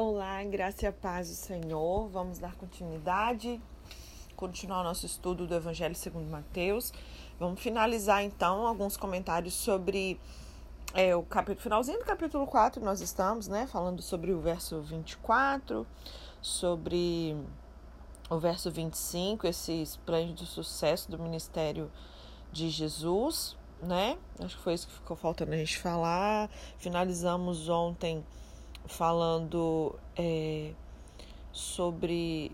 Olá, graça e a paz do Senhor. Vamos dar continuidade, continuar o nosso estudo do Evangelho segundo Mateus. Vamos finalizar então alguns comentários sobre é, o capítulo, finalzinho do capítulo 4 nós estamos, né? Falando sobre o verso 24, sobre o verso 25, esse esplêndido sucesso do ministério de Jesus, né? Acho que foi isso que ficou faltando a gente falar. Finalizamos ontem falando é, sobre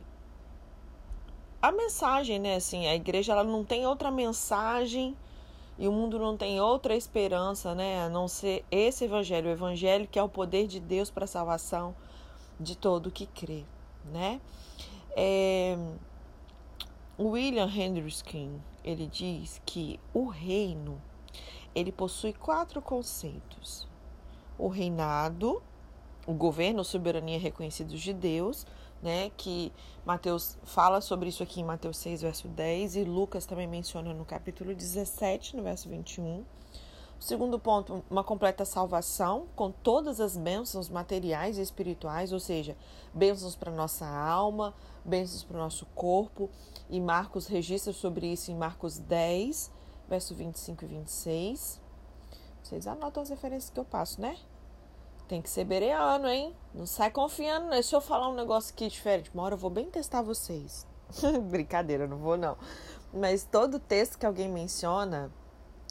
a mensagem, né? Assim, a igreja ela não tem outra mensagem e o mundo não tem outra esperança, né? A não ser esse evangelho, o evangelho que é o poder de Deus para a salvação de todo que crê, né? É, William Hendrickson ele diz que o reino ele possui quatro conceitos: o reinado, o governo, soberania reconhecidos de Deus, né, que Mateus fala sobre isso aqui em Mateus 6, verso 10, e Lucas também menciona no capítulo 17, no verso 21. O segundo ponto, uma completa salvação com todas as bênçãos materiais e espirituais, ou seja, bênçãos para nossa alma, bênçãos para o nosso corpo, e Marcos registra sobre isso em Marcos 10, verso 25 e 26. Vocês anotam as referências que eu passo, né? Tem que ser bereano, hein? Não sai confiando, né? Se eu falar um negócio aqui diferente, uma hora eu vou bem testar vocês. Brincadeira, não vou não. Mas todo texto que alguém menciona,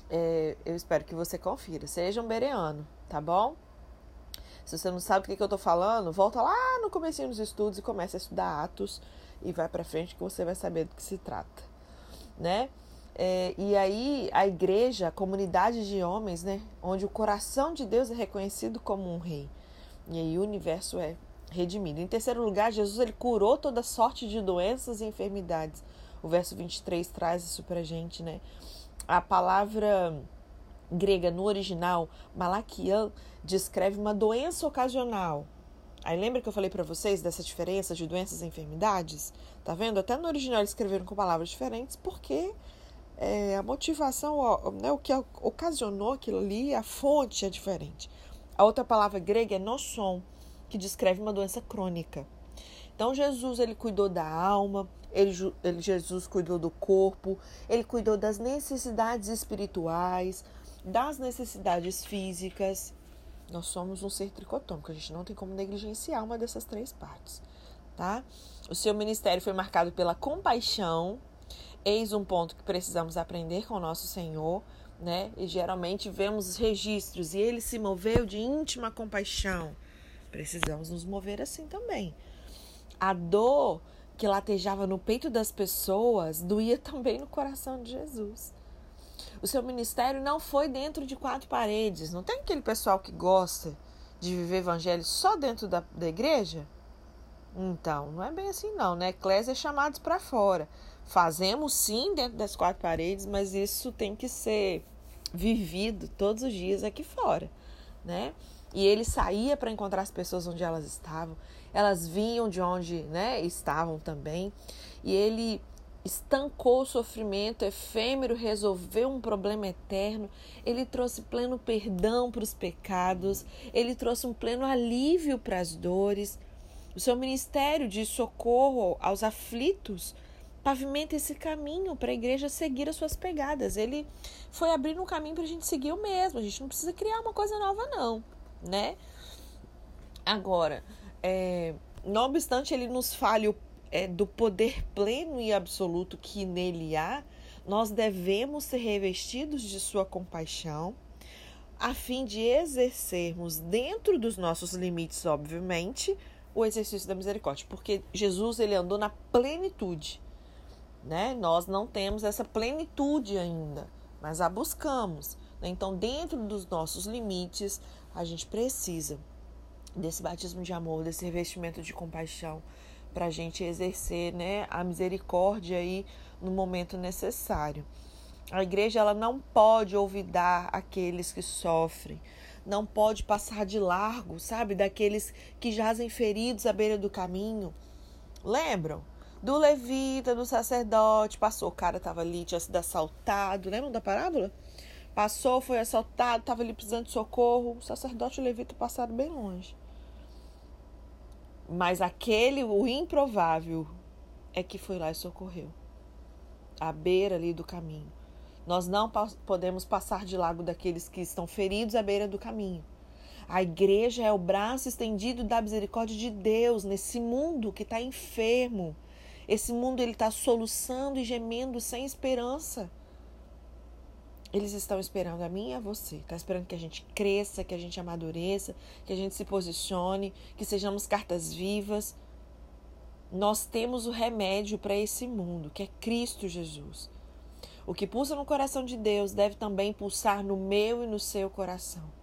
é, eu espero que você confira. Seja um bereano, tá bom? Se você não sabe o que, que eu tô falando, volta lá no começo dos estudos e começa a estudar Atos e vai para frente que você vai saber do que se trata, né? É, e aí a igreja, a comunidade de homens, né, onde o coração de Deus é reconhecido como um rei. E aí o universo é redimido. Em terceiro lugar, Jesus ele curou toda sorte de doenças e enfermidades. O verso 23 traz isso pra gente, né? A palavra grega no original, malaquian, descreve uma doença ocasional. Aí lembra que eu falei para vocês dessa diferença de doenças e enfermidades? Tá vendo? Até no original eles escreveram com palavras diferentes, porque é, a motivação, né, o que ocasionou aquilo ali, a fonte é diferente. A outra palavra grega é nosson, que descreve uma doença crônica. Então Jesus ele cuidou da alma, ele, ele, Jesus cuidou do corpo, ele cuidou das necessidades espirituais, das necessidades físicas. Nós somos um ser tricotômico, a gente não tem como negligenciar uma dessas três partes, tá? O seu ministério foi marcado pela compaixão, Eis um ponto que precisamos aprender com o nosso Senhor, né? E geralmente vemos registros e ele se moveu de íntima compaixão. Precisamos nos mover assim também. A dor que latejava no peito das pessoas doía também no coração de Jesus. O seu ministério não foi dentro de quatro paredes. Não tem aquele pessoal que gosta de viver evangelho só dentro da, da igreja? Então, não é bem assim não, né? Eclésia é chamados para fora. Fazemos sim dentro das quatro paredes, mas isso tem que ser vivido todos os dias aqui fora, né? E ele saía para encontrar as pessoas onde elas estavam, elas vinham de onde né, estavam também, e ele estancou o sofrimento efêmero, resolveu um problema eterno, ele trouxe pleno perdão para os pecados, ele trouxe um pleno alívio para as dores. O seu ministério de socorro aos aflitos pavimenta esse caminho para a igreja seguir as suas pegadas. Ele foi abrindo um caminho para a gente seguir o mesmo. A gente não precisa criar uma coisa nova, não, né? Agora, é, não obstante ele nos fale é, do poder pleno e absoluto que nele há, nós devemos ser revestidos de sua compaixão, a fim de exercermos dentro dos nossos limites, obviamente, o exercício da misericórdia, porque Jesus ele andou na plenitude né? Nós não temos essa plenitude ainda, mas a buscamos. Né? Então, dentro dos nossos limites, a gente precisa desse batismo de amor, desse revestimento de compaixão, para a gente exercer né, a misericórdia aí no momento necessário. A igreja ela não pode olvidar aqueles que sofrem, não pode passar de largo, sabe, daqueles que jazem feridos à beira do caminho. Lembram? Do levita, do sacerdote. Passou, o cara tava ali, tinha sido assaltado. Lembram da parábola? Passou, foi assaltado, tava ali precisando de socorro. O sacerdote e o levita passaram bem longe. Mas aquele, o improvável, é que foi lá e socorreu. À beira ali do caminho. Nós não podemos passar de lago daqueles que estão feridos à beira do caminho. A igreja é o braço estendido da misericórdia de Deus nesse mundo que está enfermo. Esse mundo ele está soluçando e gemendo sem esperança. Eles estão esperando a mim e a você. Está esperando que a gente cresça, que a gente amadureça, que a gente se posicione, que sejamos cartas vivas. Nós temos o remédio para esse mundo, que é Cristo Jesus. O que pulsa no coração de Deus deve também pulsar no meu e no seu coração.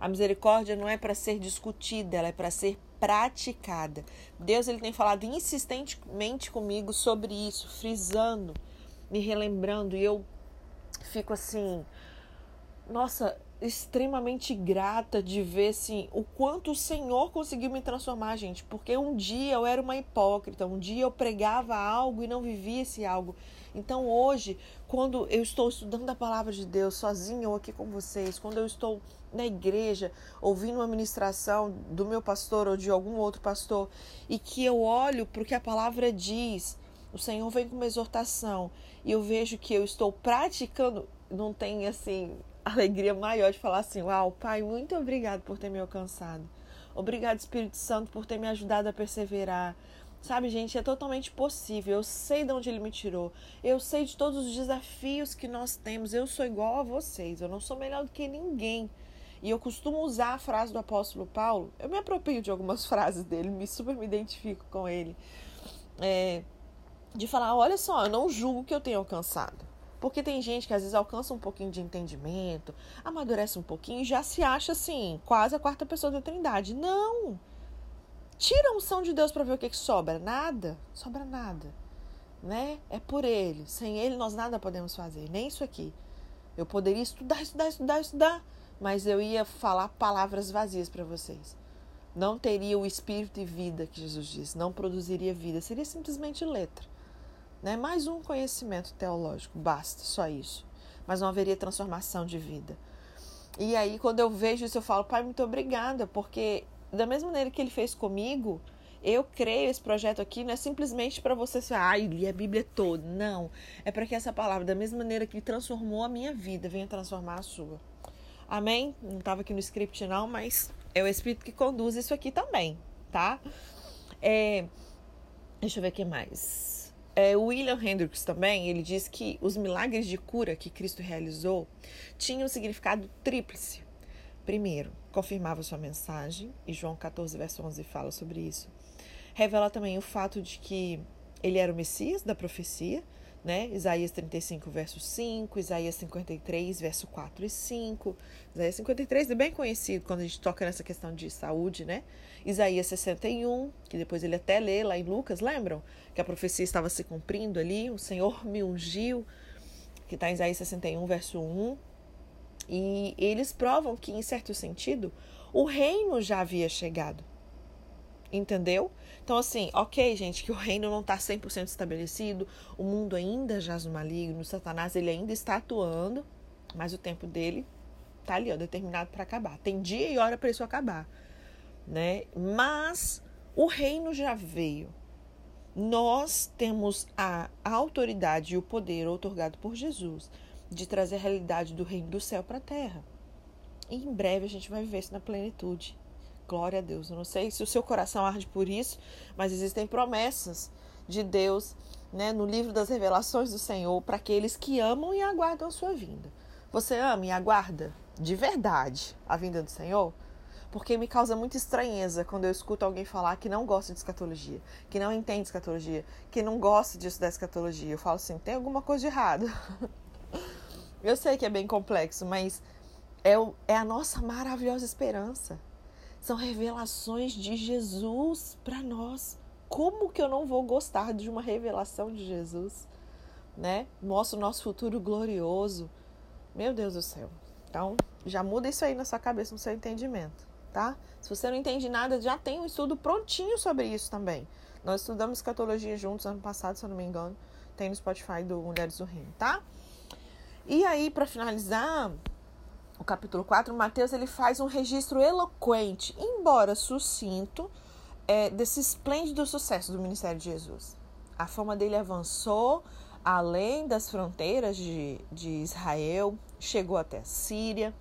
A misericórdia não é para ser discutida, ela é para ser praticada. Deus ele tem falado insistentemente comigo sobre isso, frisando, me relembrando, e eu fico assim, nossa, extremamente grata de ver assim o quanto o Senhor conseguiu me transformar, gente, porque um dia eu era uma hipócrita, um dia eu pregava algo e não vivia esse algo. Então hoje, quando eu estou estudando a palavra de Deus sozinha ou aqui com vocês, quando eu estou na igreja ouvindo uma ministração do meu pastor ou de algum outro pastor e que eu olho para o que a palavra diz, o Senhor vem com uma exortação e eu vejo que eu estou praticando, não tem assim alegria maior de falar assim: Uau, Pai, muito obrigado por ter me alcançado. Obrigado, Espírito Santo, por ter me ajudado a perseverar. Sabe, gente, é totalmente possível. Eu sei de onde ele me tirou. Eu sei de todos os desafios que nós temos. Eu sou igual a vocês. Eu não sou melhor do que ninguém. E eu costumo usar a frase do apóstolo Paulo. Eu me aproprio de algumas frases dele, me super me identifico com ele. É, de falar: olha só, eu não julgo que eu tenho alcançado. Porque tem gente que às vezes alcança um pouquinho de entendimento, amadurece um pouquinho e já se acha assim, quase a quarta pessoa da Trindade. Não! Tira a unção de Deus para ver o que, que sobra. Nada, sobra nada. Né? É por Ele. Sem Ele nós nada podemos fazer, nem isso aqui. Eu poderia estudar, estudar, estudar, estudar, mas eu ia falar palavras vazias para vocês. Não teria o espírito e vida que Jesus disse, não produziria vida, seria simplesmente letra. Né? Mais um conhecimento teológico, basta, só isso. Mas não haveria transformação de vida. E aí, quando eu vejo isso, eu falo, Pai, muito obrigada, porque da mesma maneira que Ele fez comigo, eu creio esse projeto aqui não é simplesmente para você ser, ai, li a Bíblia toda. Não. É para que essa palavra, da mesma maneira que transformou a minha vida, venha transformar a sua. Amém? Não estava aqui no script, não, mas é o Espírito que conduz isso aqui também, tá? É, deixa eu ver o que mais. É, William Hendricks também, ele diz que os milagres de cura que Cristo realizou tinham um significado tríplice. Primeiro, confirmava sua mensagem, e João 14, verso 11 fala sobre isso. Revela também o fato de que ele era o Messias da profecia, né? Isaías 35, verso 5, Isaías 53, verso 4 e 5. Isaías 53 é bem conhecido quando a gente toca nessa questão de saúde, né? Isaías 61, que depois ele até lê lá em Lucas, lembram? Que a profecia estava se cumprindo ali, o Senhor me ungiu, que está em Isaías 61, verso 1. E eles provam que, em certo sentido, o reino já havia chegado. Entendeu? Então, assim, ok, gente, que o reino não está 100% estabelecido, o mundo ainda jaz no maligno, Satanás ele ainda está atuando, mas o tempo dele está ali, ó, determinado para acabar. Tem dia e hora para isso acabar, né? Mas o reino já veio. Nós temos a autoridade e o poder otorgado por Jesus de trazer a realidade do reino do céu para a terra. E em breve a gente vai viver isso na plenitude. Glória a Deus. Eu não sei se o seu coração arde por isso, mas existem promessas de Deus né, no livro das revelações do Senhor para aqueles que amam e aguardam a sua vinda. Você ama e aguarda de verdade a vinda do Senhor? Porque me causa muita estranheza quando eu escuto alguém falar que não gosta de escatologia, que não entende escatologia, que não gosta disso da escatologia. Eu falo assim: tem alguma coisa de errado. eu sei que é bem complexo, mas é, o, é a nossa maravilhosa esperança. São revelações de Jesus para nós. Como que eu não vou gostar de uma revelação de Jesus? Né? Mostra o nosso futuro glorioso. Meu Deus do céu. Então, já muda isso aí na sua cabeça, no seu entendimento, tá? Se você não entende nada, já tem um estudo prontinho sobre isso também. Nós estudamos escatologia juntos ano passado, se eu não me engano. Tem no Spotify do Mulheres do Reino, tá? E aí, para finalizar, o capítulo 4, Mateus ele faz um registro eloquente, embora sucinto, é, desse esplêndido sucesso do ministério de Jesus. A fama dele avançou além das fronteiras de, de Israel, chegou até a Síria.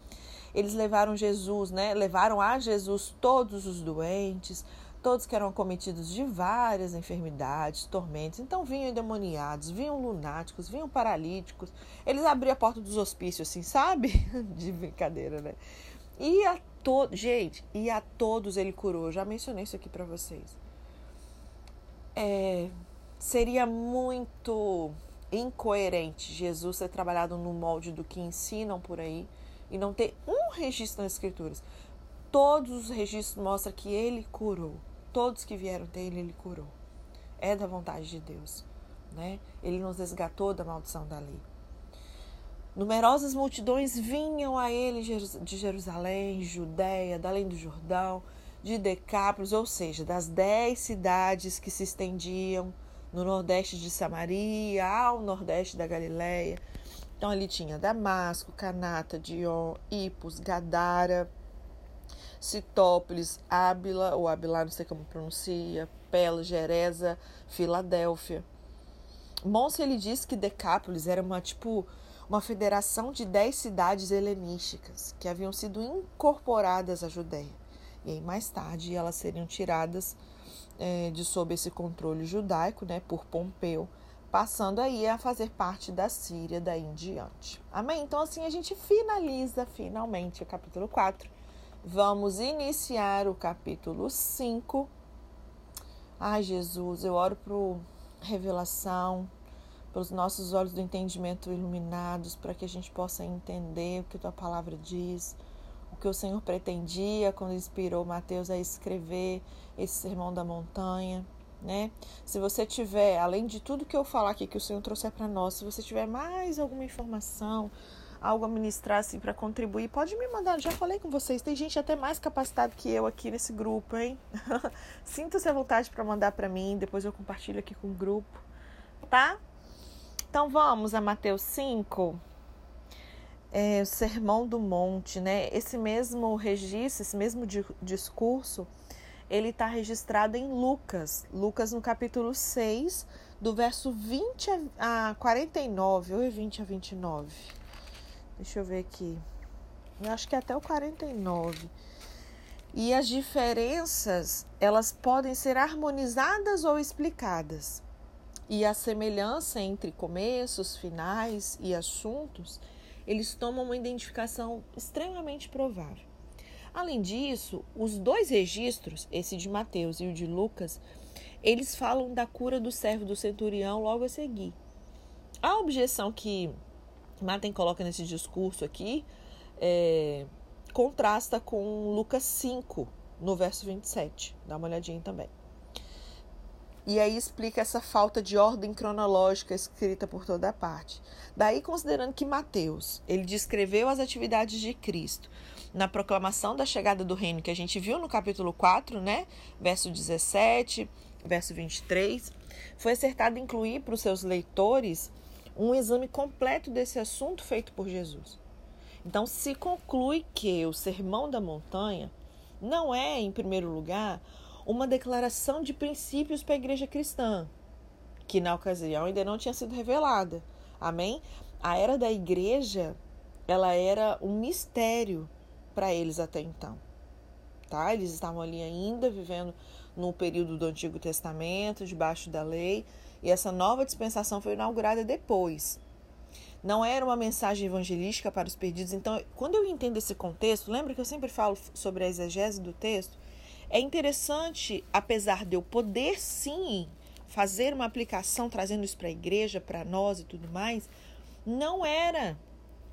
Eles levaram Jesus, né? Levaram a Jesus todos os doentes, todos que eram cometidos de várias enfermidades, tormentos. Então vinham endemoniados, vinham lunáticos, vinham paralíticos. Eles abriam a porta dos hospícios, assim, sabe? De brincadeira, né? E a todos, gente, e a todos ele curou. Já mencionei isso aqui para vocês. É, seria muito incoerente Jesus ser trabalhado no molde do que ensinam por aí e não ter um registro nas escrituras. Todos os registros mostram que ele curou. Todos que vieram até ele, ele curou. É da vontade de Deus. Né? Ele nos resgatou da maldição da lei. Numerosas multidões vinham a ele de Jerusalém, Judéia, da além do Jordão, de Decápolis, ou seja, das dez cidades que se estendiam no nordeste de Samaria, ao nordeste da Galiléia. Então ali tinha Damasco, Canata, Dion, Ipos, Gadara, Citópolis, Ábila, ou Ábila, não sei como pronuncia, Pela, Gereza, Filadélfia. Monse ele disse que Decápolis era uma tipo uma federação de dez cidades helenísticas que haviam sido incorporadas à Judéia. E aí mais tarde elas seriam tiradas é, de sob esse controle judaico, né, por Pompeu, passando aí a fazer parte da Síria daí em diante. Amém? Então assim a gente finaliza finalmente o capítulo 4 Vamos iniciar o capítulo 5. Ai, Jesus, eu oro por revelação, pelos nossos olhos do entendimento iluminados, para que a gente possa entender o que tua palavra diz, o que o Senhor pretendia quando inspirou Mateus a escrever esse sermão da montanha. Né? Se você tiver, além de tudo que eu falar aqui que o Senhor trouxe para nós, se você tiver mais alguma informação, algo a ministrar assim para contribuir, pode me mandar. Já falei com vocês, tem gente até mais capacitada que eu aqui nesse grupo, hein? Sinta-se à vontade para mandar para mim, depois eu compartilho aqui com o grupo, tá? Então vamos a Mateus 5. É, o Sermão do Monte, né? Esse mesmo registro, esse mesmo di discurso, ele está registrado em Lucas, Lucas no capítulo 6, do verso 20 a 49, ou 20 a 29. Deixa eu ver aqui. Eu acho que é até o 49. E as diferenças, elas podem ser harmonizadas ou explicadas. E a semelhança entre começos, finais e assuntos, eles tomam uma identificação extremamente provável. Além disso, os dois registros, esse de Mateus e o de Lucas, eles falam da cura do servo do centurião logo a seguir. A objeção que Martin coloca nesse discurso aqui, é, contrasta com Lucas 5, no verso 27. Dá uma olhadinha também. E aí explica essa falta de ordem cronológica escrita por toda parte. Daí, considerando que Mateus, ele descreveu as atividades de Cristo na proclamação da chegada do reino que a gente viu no capítulo 4, né? Verso 17, verso 23, foi acertado incluir para os seus leitores um exame completo desse assunto feito por Jesus. Então, se conclui que o Sermão da Montanha não é, em primeiro lugar, uma declaração de princípios para a igreja cristã, que na ocasião ainda não tinha sido revelada. Amém? A era da igreja, ela era um mistério para eles até então. Tá? Eles estavam ali ainda vivendo no período do Antigo Testamento, debaixo da lei, e essa nova dispensação foi inaugurada depois. Não era uma mensagem evangelística para os perdidos. Então, quando eu entendo esse contexto, lembra que eu sempre falo sobre a exegese do texto? É interessante, apesar de eu poder sim fazer uma aplicação trazendo isso para a igreja, para nós e tudo mais, não era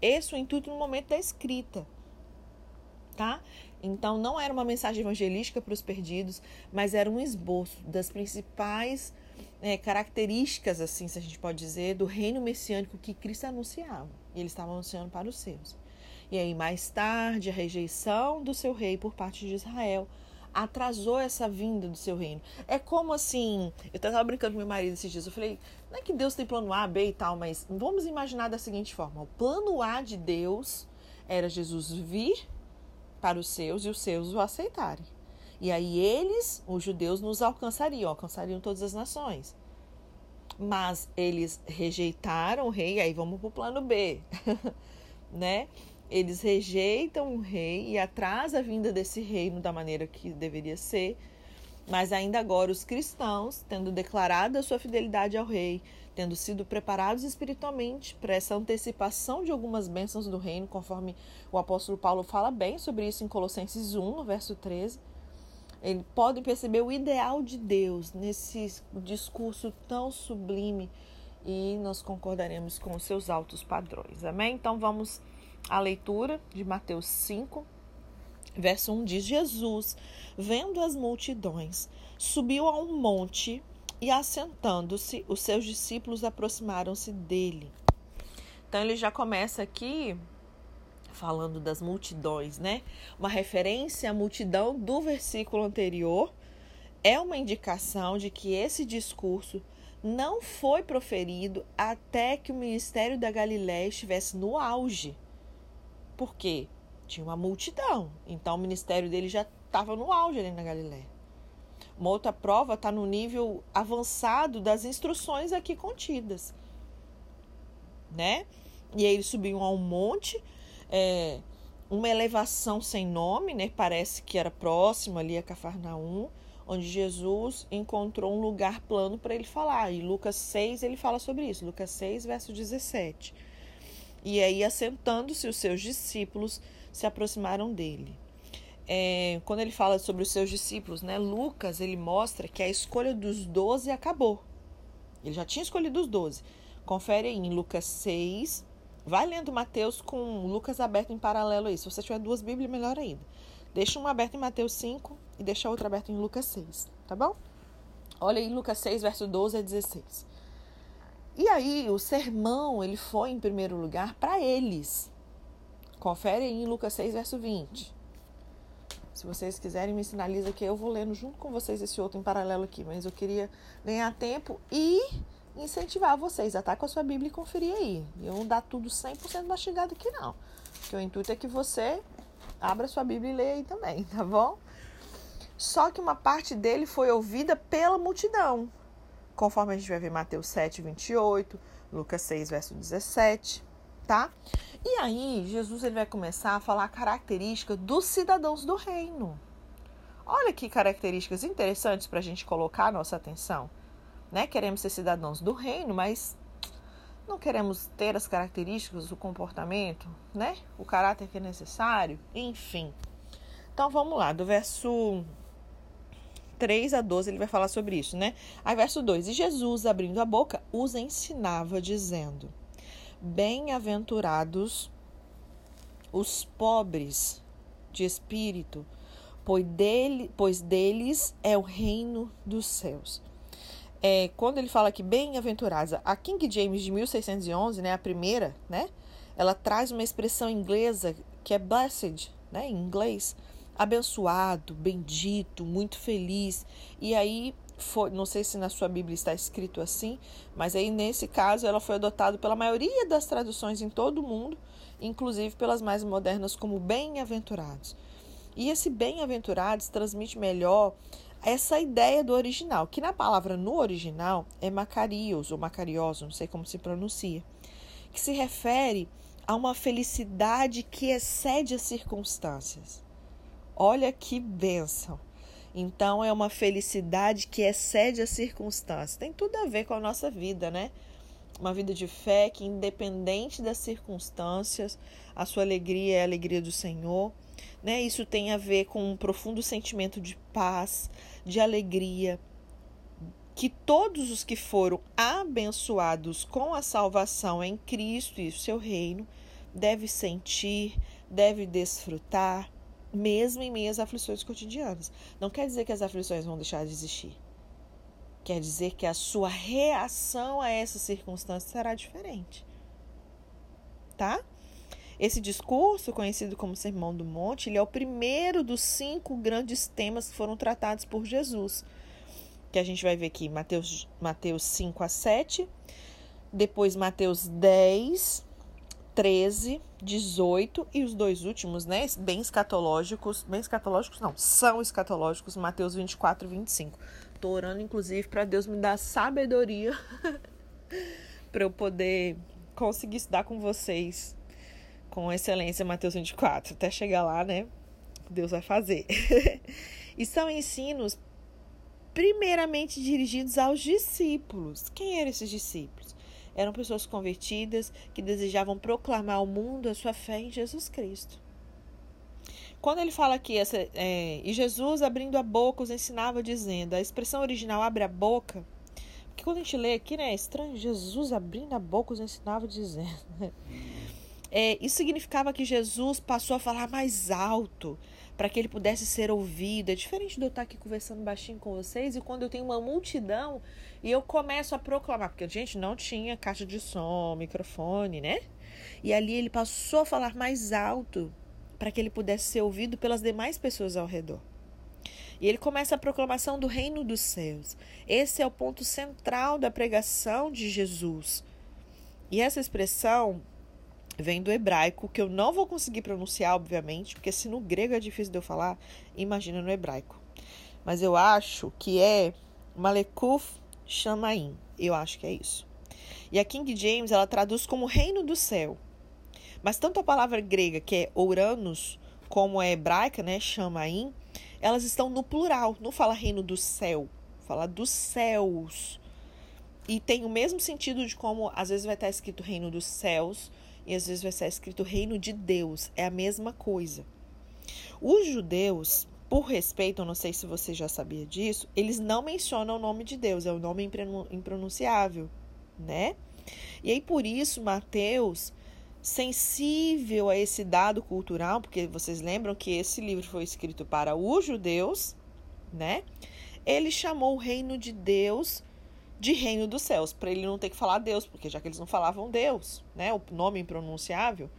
esse o intuito no momento da escrita. Tá? Então, não era uma mensagem evangelística para os perdidos, mas era um esboço das principais é, características, assim, se a gente pode dizer, do reino messiânico que Cristo anunciava. E ele estava anunciando para os seus. E aí, mais tarde, a rejeição do seu rei por parte de Israel atrasou essa vinda do seu reino. É como assim, eu estava brincando com meu marido esses dias, eu falei, não é que Deus tem plano A, B e tal, mas vamos imaginar da seguinte forma: o plano A de Deus era Jesus vir para os seus e os seus o aceitarem. E aí eles, os judeus, nos alcançariam, alcançariam todas as nações. Mas eles rejeitaram o rei, aí vamos para o plano B, né? Eles rejeitam o rei e atrasa a vinda desse reino da maneira que deveria ser. Mas ainda agora os cristãos, tendo declarado a sua fidelidade ao rei, tendo sido preparados espiritualmente para essa antecipação de algumas bênçãos do reino, conforme o apóstolo Paulo fala bem sobre isso em Colossenses 1, no verso 13. Eles podem perceber o ideal de Deus nesse discurso tão sublime e nós concordaremos com os seus altos padrões. Amém? Então vamos à leitura de Mateus 5, verso 1 diz: Jesus, vendo as multidões, subiu a um monte e assentando-se, os seus discípulos aproximaram-se dele. Então ele já começa aqui falando das multidões, né? Uma referência à multidão do versículo anterior é uma indicação de que esse discurso não foi proferido até que o ministério da Galiléia estivesse no auge. Por quê? Tinha uma multidão, então o ministério dele já estava no auge ali na Galiléia. Uma outra prova está no nível avançado das instruções aqui contidas, né? E aí eles subiam a um monte, é, uma elevação sem nome, né? Parece que era próximo ali a Cafarnaum, onde Jesus encontrou um lugar plano para ele falar. E Lucas 6 ele fala sobre isso, Lucas 6, verso 17. E aí, assentando-se, os seus discípulos se aproximaram dele é, quando ele fala sobre os seus discípulos, né, Lucas ele mostra que a escolha dos doze acabou. Ele já tinha escolhido os doze. Confere aí em Lucas 6. Vai lendo Mateus com Lucas aberto em paralelo aí. Se você tiver duas Bíblias, melhor ainda. Deixa uma aberta em Mateus 5 e deixa a outra aberta em Lucas 6, tá bom? Olha aí Lucas 6, verso 12 a 16. E aí, o sermão, ele foi em primeiro lugar para eles. Confere aí em Lucas 6, verso 20. Se vocês quiserem, me sinaliza que eu vou lendo junto com vocês esse outro em paralelo aqui. Mas eu queria ganhar tempo e incentivar vocês a estar com a sua Bíblia e conferir aí. Eu não dá tudo 100% mastigado aqui, não. Porque o intuito é que você abra sua Bíblia e leia aí também, tá bom? Só que uma parte dele foi ouvida pela multidão, conforme a gente vai ver Mateus 7, 28, Lucas 6, verso 17, tá? E aí, Jesus ele vai começar a falar a característica dos cidadãos do reino. Olha que características interessantes para a gente colocar a nossa atenção. Né? Queremos ser cidadãos do reino, mas não queremos ter as características, o comportamento, né? o caráter que é necessário, enfim. Então vamos lá, do verso 3 a 12 ele vai falar sobre isso, né? Aí verso 2: E Jesus, abrindo a boca, os ensinava, dizendo: Bem-aventurados os pobres de espírito, pois, dele, pois deles é o reino dos céus. É, quando ele fala que bem-aventurados, a King James de 1611, né, a primeira, né, ela traz uma expressão inglesa que é blessed, né, em inglês, abençoado, bendito, muito feliz. E aí foi, não sei se na sua Bíblia está escrito assim, mas aí nesse caso ela foi adotada pela maioria das traduções em todo o mundo, inclusive pelas mais modernas como bem-aventurados. E esse bem-aventurados transmite melhor essa ideia do original, que na palavra no original é macarios ou macarios, não sei como se pronuncia, que se refere a uma felicidade que excede as circunstâncias. Olha que bênção! Então é uma felicidade que excede as circunstâncias. Tem tudo a ver com a nossa vida, né? Uma vida de fé que, independente das circunstâncias, a sua alegria é a alegria do Senhor. Né? Isso tem a ver com um profundo sentimento de paz, de alegria, que todos os que foram abençoados com a salvação em Cristo e o seu reino devem sentir, devem desfrutar, mesmo em meio às aflições cotidianas. Não quer dizer que as aflições vão deixar de existir. Quer dizer que a sua reação a essas circunstâncias será diferente. Tá? Esse discurso, conhecido como Sermão do Monte, ele é o primeiro dos cinco grandes temas que foram tratados por Jesus. Que a gente vai ver aqui, Mateus, Mateus 5 a 7, depois Mateus 10 13, 18 e os dois últimos, né, bem escatológicos, bem escatológicos não, são escatológicos, Mateus 24 e 25. Tô orando inclusive para Deus me dar sabedoria para eu poder conseguir estudar com vocês com excelência Mateus 24, até chegar lá, né? Deus vai fazer. e são ensinos primeiramente dirigidos aos discípulos. Quem eram esses discípulos? Eram pessoas convertidas que desejavam proclamar ao mundo a sua fé em Jesus Cristo. Quando ele fala aqui, essa, é, e Jesus abrindo a boca os ensinava dizendo, a expressão original abre a boca, porque quando a gente lê aqui, né, é estranho, Jesus abrindo a boca os ensinava dizendo. É, isso significava que Jesus passou a falar mais alto, para que ele pudesse ser ouvido. É diferente de eu estar aqui conversando baixinho com vocês e quando eu tenho uma multidão e eu começo a proclamar, porque a gente não tinha caixa de som, microfone, né? E ali ele passou a falar mais alto para que ele pudesse ser ouvido pelas demais pessoas ao redor. E ele começa a proclamação do reino dos céus. Esse é o ponto central da pregação de Jesus. E essa expressão vem do hebraico, que eu não vou conseguir pronunciar, obviamente, porque se no grego é difícil de eu falar, imagina no hebraico. Mas eu acho que é Malekuf Shamaim. Eu acho que é isso. E a King James, ela traduz como reino do céu. Mas tanto a palavra grega, que é Uranus, como a hebraica, né, Shamaim, elas estão no plural, não fala reino do céu, fala dos céus. E tem o mesmo sentido de como às vezes vai estar escrito reino dos céus, e às vezes vai estar escrito reino de Deus. É a mesma coisa. Os judeus, por respeito, eu não sei se você já sabia disso, eles não mencionam o nome de Deus, é o nome impronunciável, né? E aí por isso Mateus, sensível a esse dado cultural, porque vocês lembram que esse livro foi escrito para os judeus, né? Ele chamou o reino de Deus de reino dos céus, para ele não ter que falar Deus, porque já que eles não falavam Deus, né, o nome impronunciável,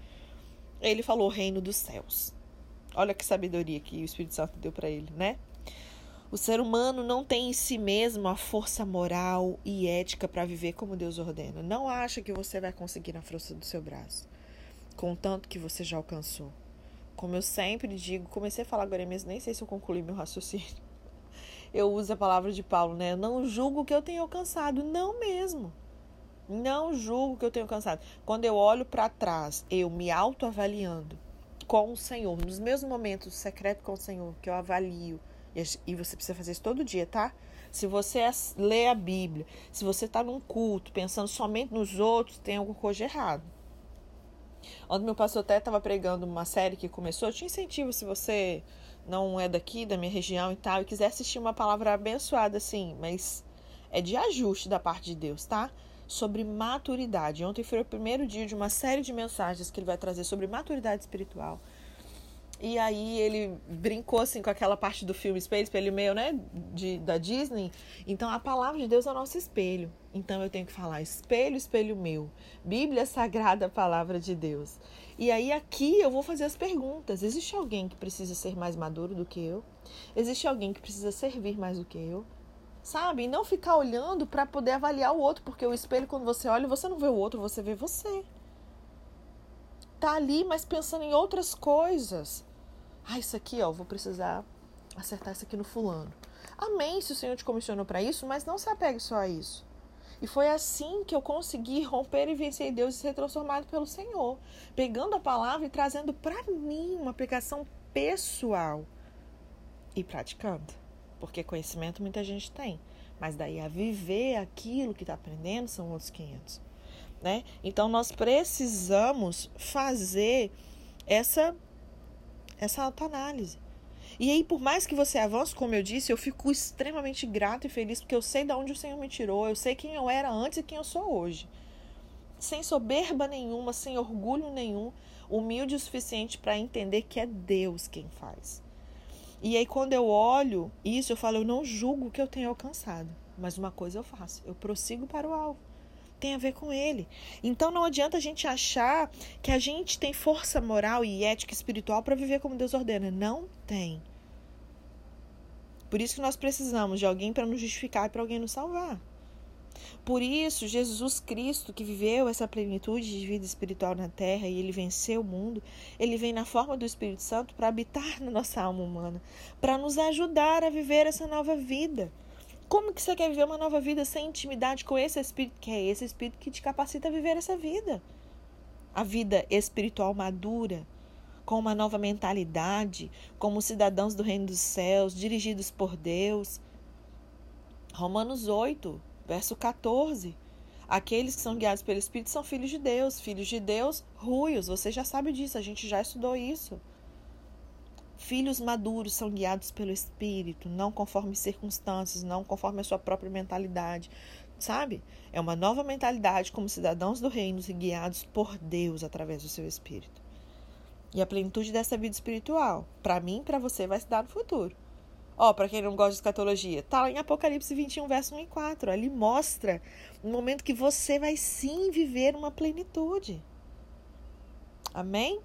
ele falou reino dos céus. Olha que sabedoria que o Espírito Santo deu para ele, né? O ser humano não tem em si mesmo a força moral e ética para viver como Deus ordena. Não acha que você vai conseguir na força do seu braço, contanto que você já alcançou. Como eu sempre digo, comecei a falar agora mesmo, nem sei se eu concluí meu raciocínio eu uso a palavra de Paulo, né? Eu não julgo que eu tenho alcançado. Não mesmo. Não julgo que eu tenho alcançado. Quando eu olho para trás, eu me autoavaliando com o Senhor, nos meus momentos secretos com o Senhor, que eu avalio, e você precisa fazer isso todo dia, tá? Se você lê a Bíblia, se você está num culto pensando somente nos outros, tem alguma coisa errado. Ontem meu pastor até estava pregando uma série que começou. Eu te incentivo se você não é daqui, da minha região e tal, e quiser assistir uma palavra abençoada, assim, mas é de ajuste da parte de Deus, tá? Sobre maturidade. Ontem foi o primeiro dia de uma série de mensagens que ele vai trazer sobre maturidade espiritual. E aí ele brincou assim com aquela parte do filme Espelho, Espelho Meu, né? De, da Disney. Então a palavra de Deus é o nosso espelho. Então eu tenho que falar espelho, espelho meu. Bíblia Sagrada, palavra de Deus. E aí aqui eu vou fazer as perguntas. Existe alguém que precisa ser mais maduro do que eu? Existe alguém que precisa servir mais do que eu? Sabe? E não ficar olhando para poder avaliar o outro, porque o espelho quando você olha, você não vê o outro, você vê você. Tá ali, mas pensando em outras coisas. Ah, isso aqui, ó, vou precisar acertar isso aqui no fulano. Amém se o Senhor te comissionou para isso, mas não se apegue só a isso. E foi assim que eu consegui romper e vencer Deus e ser transformado pelo Senhor, pegando a palavra e trazendo para mim uma aplicação pessoal e praticando. Porque conhecimento muita gente tem, mas daí a viver aquilo que está aprendendo são outros 500. Né? Então nós precisamos fazer essa essa autoanálise. E aí, por mais que você avance, como eu disse, eu fico extremamente grato e feliz porque eu sei de onde o Senhor me tirou, eu sei quem eu era antes e quem eu sou hoje. Sem soberba nenhuma, sem orgulho nenhum, humilde o suficiente para entender que é Deus quem faz. E aí, quando eu olho isso, eu falo, eu não julgo que eu tenho alcançado, mas uma coisa eu faço, eu prossigo para o alvo tem a ver com ele. Então não adianta a gente achar que a gente tem força moral e ética espiritual para viver como Deus ordena. Não tem. Por isso que nós precisamos de alguém para nos justificar e para alguém nos salvar. Por isso, Jesus Cristo, que viveu essa plenitude de vida espiritual na terra e ele venceu o mundo, ele vem na forma do Espírito Santo para habitar na nossa alma humana, para nos ajudar a viver essa nova vida. Como que você quer viver uma nova vida sem intimidade com esse Espírito, que é esse Espírito que te capacita a viver essa vida? A vida espiritual madura, com uma nova mentalidade, como cidadãos do reino dos céus, dirigidos por Deus. Romanos 8, verso 14. Aqueles que são guiados pelo Espírito são filhos de Deus. Filhos de Deus, ruios. Você já sabe disso, a gente já estudou isso. Filhos maduros são guiados pelo Espírito, não conforme circunstâncias, não conforme a sua própria mentalidade. Sabe? É uma nova mentalidade como cidadãos do reino e guiados por Deus através do seu Espírito. E a plenitude dessa vida espiritual, para mim e para você, vai se dar no futuro. Ó, para quem não gosta de escatologia, tá lá em Apocalipse 21, verso 1 e 4. Ali mostra um momento que você vai sim viver uma plenitude. Amém?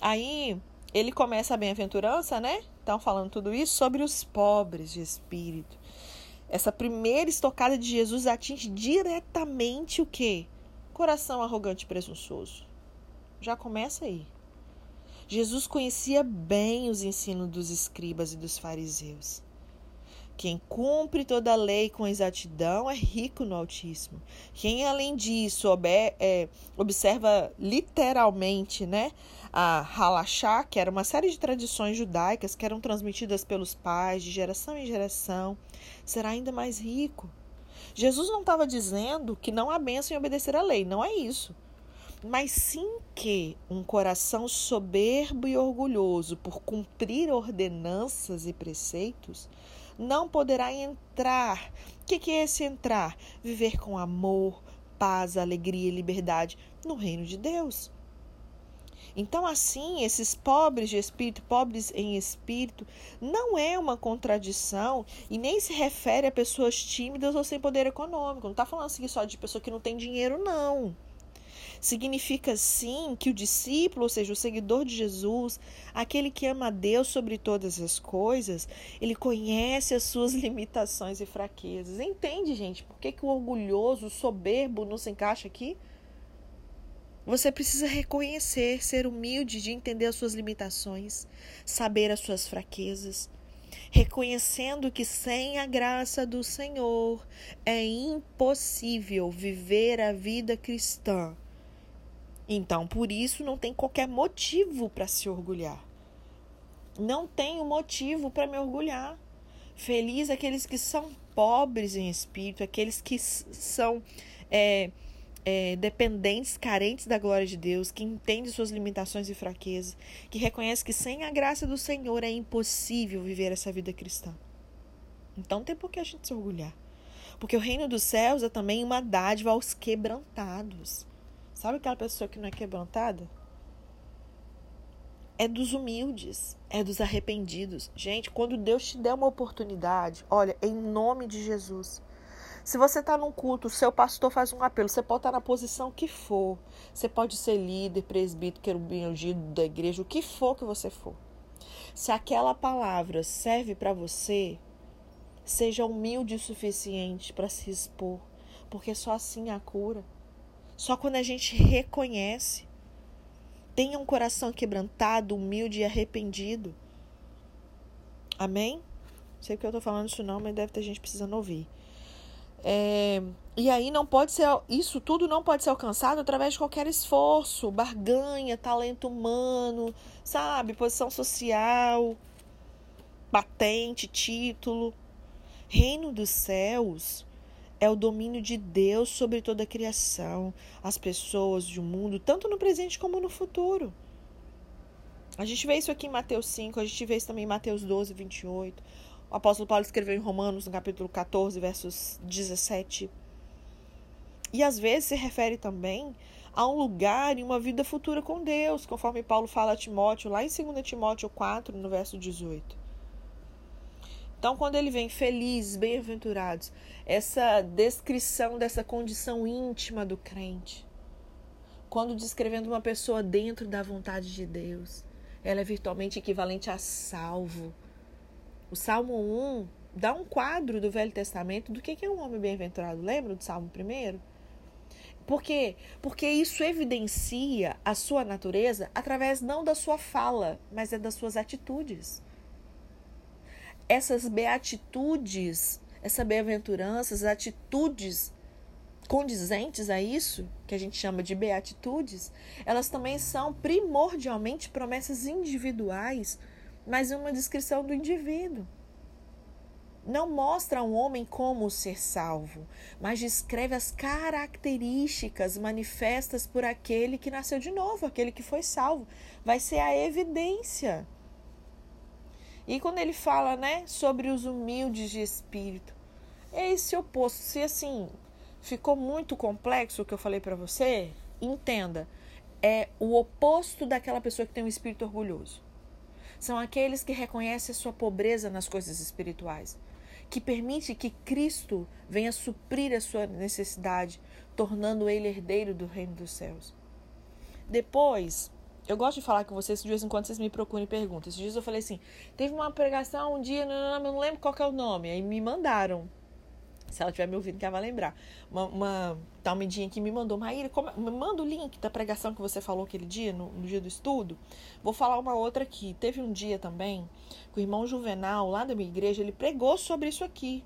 Aí ele começa a bem-aventurança, né? Então, falando tudo isso sobre os pobres de espírito. Essa primeira estocada de Jesus atinge diretamente o quê? Coração arrogante e presunçoso. Já começa aí. Jesus conhecia bem os ensinos dos escribas e dos fariseus. Quem cumpre toda a lei com exatidão é rico no Altíssimo. Quem, além disso, é, observa literalmente né, a halachá, que era uma série de tradições judaicas que eram transmitidas pelos pais de geração em geração, será ainda mais rico. Jesus não estava dizendo que não há bênção em obedecer à lei, não é isso mas sim que um coração soberbo e orgulhoso por cumprir ordenanças e preceitos não poderá entrar. O que, que é esse entrar? Viver com amor, paz, alegria e liberdade no reino de Deus. Então, assim, esses pobres de espírito, pobres em espírito, não é uma contradição e nem se refere a pessoas tímidas ou sem poder econômico. Não está falando assim só de pessoa que não tem dinheiro, não. Significa sim que o discípulo, ou seja, o seguidor de Jesus, aquele que ama a Deus sobre todas as coisas, ele conhece as suas limitações e fraquezas. Entende, gente? Por que, que o orgulhoso, o soberbo não se encaixa aqui? Você precisa reconhecer, ser humilde de entender as suas limitações, saber as suas fraquezas, reconhecendo que sem a graça do Senhor é impossível viver a vida cristã então, por isso, não tem qualquer motivo para se orgulhar. Não tenho motivo para me orgulhar. Feliz aqueles que são pobres em espírito, aqueles que são é, é, dependentes, carentes da glória de Deus, que entendem suas limitações e fraquezas, que reconhece que sem a graça do Senhor é impossível viver essa vida cristã. Então tem por que a gente se orgulhar. Porque o reino dos céus é também uma dádiva aos quebrantados. Sabe aquela pessoa que não é quebrantada? É dos humildes, é dos arrependidos. Gente, quando Deus te der uma oportunidade, olha, em nome de Jesus. Se você está num culto, o seu pastor faz um apelo, você pode estar tá na posição que for. Você pode ser líder, presbítero, querubim ungido da igreja, o que for que você for. Se aquela palavra serve para você, seja humilde o suficiente para se expor, porque só assim há cura. Só quando a gente reconhece, tenha um coração quebrantado, humilde e arrependido. Amém? Sei porque eu estou falando isso não, mas deve ter gente precisando ouvir. É, e aí não pode ser, isso tudo não pode ser alcançado através de qualquer esforço, barganha, talento humano, sabe, posição social, patente, título. Reino dos céus é o domínio de Deus sobre toda a criação, as pessoas, o mundo, tanto no presente como no futuro. A gente vê isso aqui em Mateus 5, a gente vê isso também em Mateus 12, 28. O apóstolo Paulo escreveu em Romanos, no capítulo 14, versos 17. E às vezes se refere também a um lugar e uma vida futura com Deus, conforme Paulo fala a Timóteo, lá em 2 Timóteo 4, no verso 18. Então, quando ele vem felizes, bem-aventurados, essa descrição dessa condição íntima do crente, quando descrevendo uma pessoa dentro da vontade de Deus, ela é virtualmente equivalente a salvo. O Salmo 1 dá um quadro do Velho Testamento do que é um homem bem-aventurado. Lembra do Salmo 1? Por quê? Porque isso evidencia a sua natureza através não da sua fala, mas é das suas atitudes. Essas beatitudes, essa bem-aventurança, as atitudes condizentes a isso, que a gente chama de beatitudes, elas também são primordialmente promessas individuais, mas uma descrição do indivíduo não mostra um homem como ser salvo, mas descreve as características manifestas por aquele que nasceu de novo, aquele que foi salvo. Vai ser a evidência. E quando ele fala, né, sobre os humildes de espírito, é esse oposto. Se assim ficou muito complexo o que eu falei para você, entenda, é o oposto daquela pessoa que tem um espírito orgulhoso. São aqueles que reconhecem a sua pobreza nas coisas espirituais que permite que Cristo venha suprir a sua necessidade, tornando ele herdeiro do reino dos céus. Depois, eu gosto de falar com vocês, de vez em quando vocês me procuram e perguntam. Esses dias eu falei assim: teve uma pregação um dia, não, não, não, não lembro qual é o nome. Aí me mandaram se ela estiver me ouvindo, que ela vai lembrar. Uma, uma talmidinha que me mandou, Maíra, como, me manda o link da pregação que você falou aquele dia, no, no, dia do estudo. Vou falar uma outra aqui. Teve um dia também que o irmão Juvenal, lá da minha igreja, ele pregou sobre isso aqui.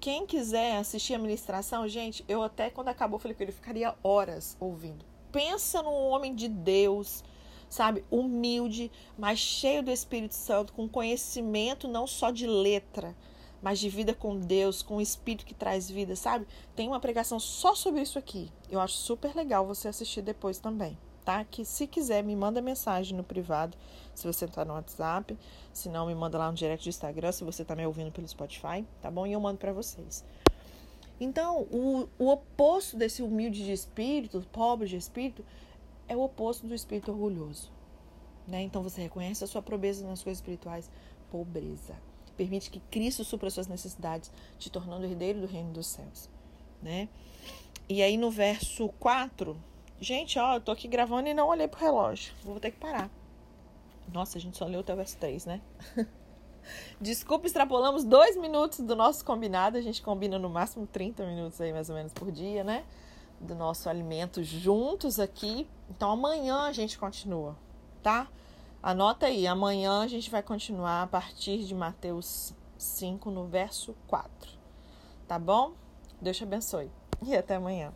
Quem quiser assistir a ministração, gente, eu até quando acabou falei que ele ficaria horas ouvindo. Pensa num homem de Deus, sabe, humilde, mas cheio do Espírito Santo, com conhecimento não só de letra, mas de vida com Deus, com o Espírito que traz vida, sabe? Tem uma pregação só sobre isso aqui. Eu acho super legal você assistir depois também, tá? Que se quiser, me manda mensagem no privado, se você tá no WhatsApp. Se não, me manda lá no direct do Instagram, se você tá me ouvindo pelo Spotify, tá bom? E eu mando para vocês. Então, o, o oposto desse humilde de espírito, pobre de espírito, é o oposto do espírito orgulhoso. Né? Então, você reconhece a sua pobreza nas coisas espirituais, pobreza permite que Cristo supra suas necessidades, te tornando herdeiro do reino dos céus, né? E aí no verso 4, gente, ó, eu tô aqui gravando e não olhei pro relógio. Vou ter que parar. Nossa, a gente só leu até o verso 3, né? Desculpa, extrapolamos dois minutos do nosso combinado. A gente combina no máximo 30 minutos aí, mais ou menos, por dia, né? Do nosso alimento juntos aqui. Então amanhã a gente continua, tá? Anota aí, amanhã a gente vai continuar a partir de Mateus 5, no verso 4. Tá bom? Deus te abençoe e até amanhã.